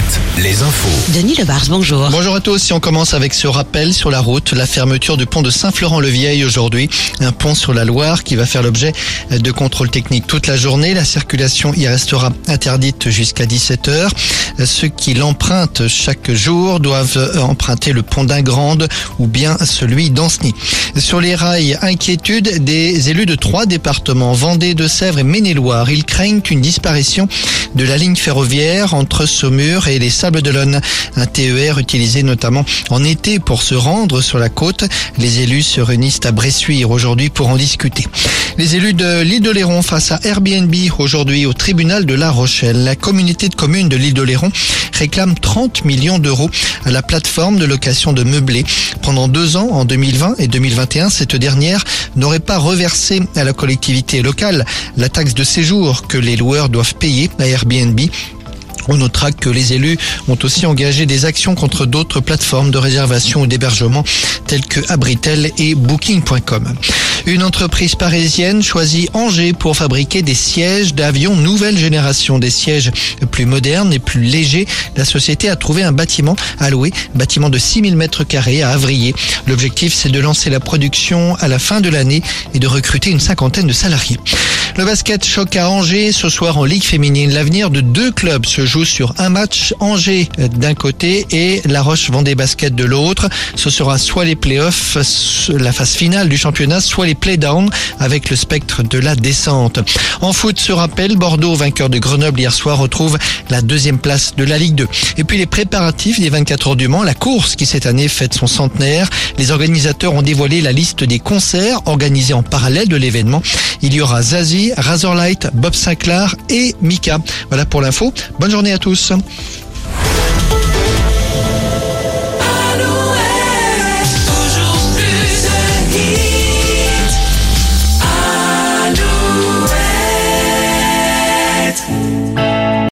7, les infos. Denis Lebars, bonjour. Bonjour à tous. Si on commence avec ce rappel sur la route, la fermeture du pont de Saint-Florent-le-Vieil aujourd'hui, un pont sur la Loire qui va faire l'objet de contrôles techniques toute la journée. La circulation y restera interdite jusqu'à 17h. Ceux qui l'empruntent chaque jour doivent emprunter le pont d'Ingrande ou bien celui d'Anceny. Sur les rails, inquiétude des élus de trois départements, Vendée, De-Sèvres et Maine-et-Loire. Ils craignent une disparition de la ligne ferroviaire entre Saumur et les Sables d'Olonne. Un TER utilisé notamment en été pour se rendre sur la côte. Les élus se réunissent à Bressuire aujourd'hui pour en discuter. Les élus de l'île de Léron face à Airbnb aujourd'hui au tribunal de La Rochelle. La communauté de communes de l'île de Léron réclame 30 millions d'euros à la plateforme de location de meublés. Pendant deux ans, en 2020 et 2021, cette dernière n'aurait pas reversé à la collectivité locale la taxe de séjour que les loueurs doivent payer à Airbnb. On notera que les élus ont aussi engagé des actions contre d'autres plateformes de réservation ou d'hébergement telles que Abritel et Booking.com. Une entreprise parisienne choisit Angers pour fabriquer des sièges d'avions nouvelle génération, des sièges plus modernes et plus légers. La société a trouvé un bâtiment à louer, bâtiment de 6000 mètres carrés à Avrier. L'objectif, c'est de lancer la production à la fin de l'année et de recruter une cinquantaine de salariés. Le basket choc à Angers ce soir en Ligue féminine. L'avenir de deux clubs se joue sur un match. Angers d'un côté et La Roche Vendée Basket de l'autre. Ce sera soit les playoffs, la phase finale du championnat, soit les playdowns avec le spectre de la descente. En foot, ce rappel, Bordeaux, vainqueur de Grenoble hier soir, retrouve la deuxième place de la Ligue 2. Et puis les préparatifs des 24 heures du Mans, la course qui cette année fête son centenaire. Les organisateurs ont dévoilé la liste des concerts organisés en parallèle de l'événement. Il y aura Zazie, Razorlight, Bob Sinclair et Mika. Voilà pour l'info. Bonne journée à tous.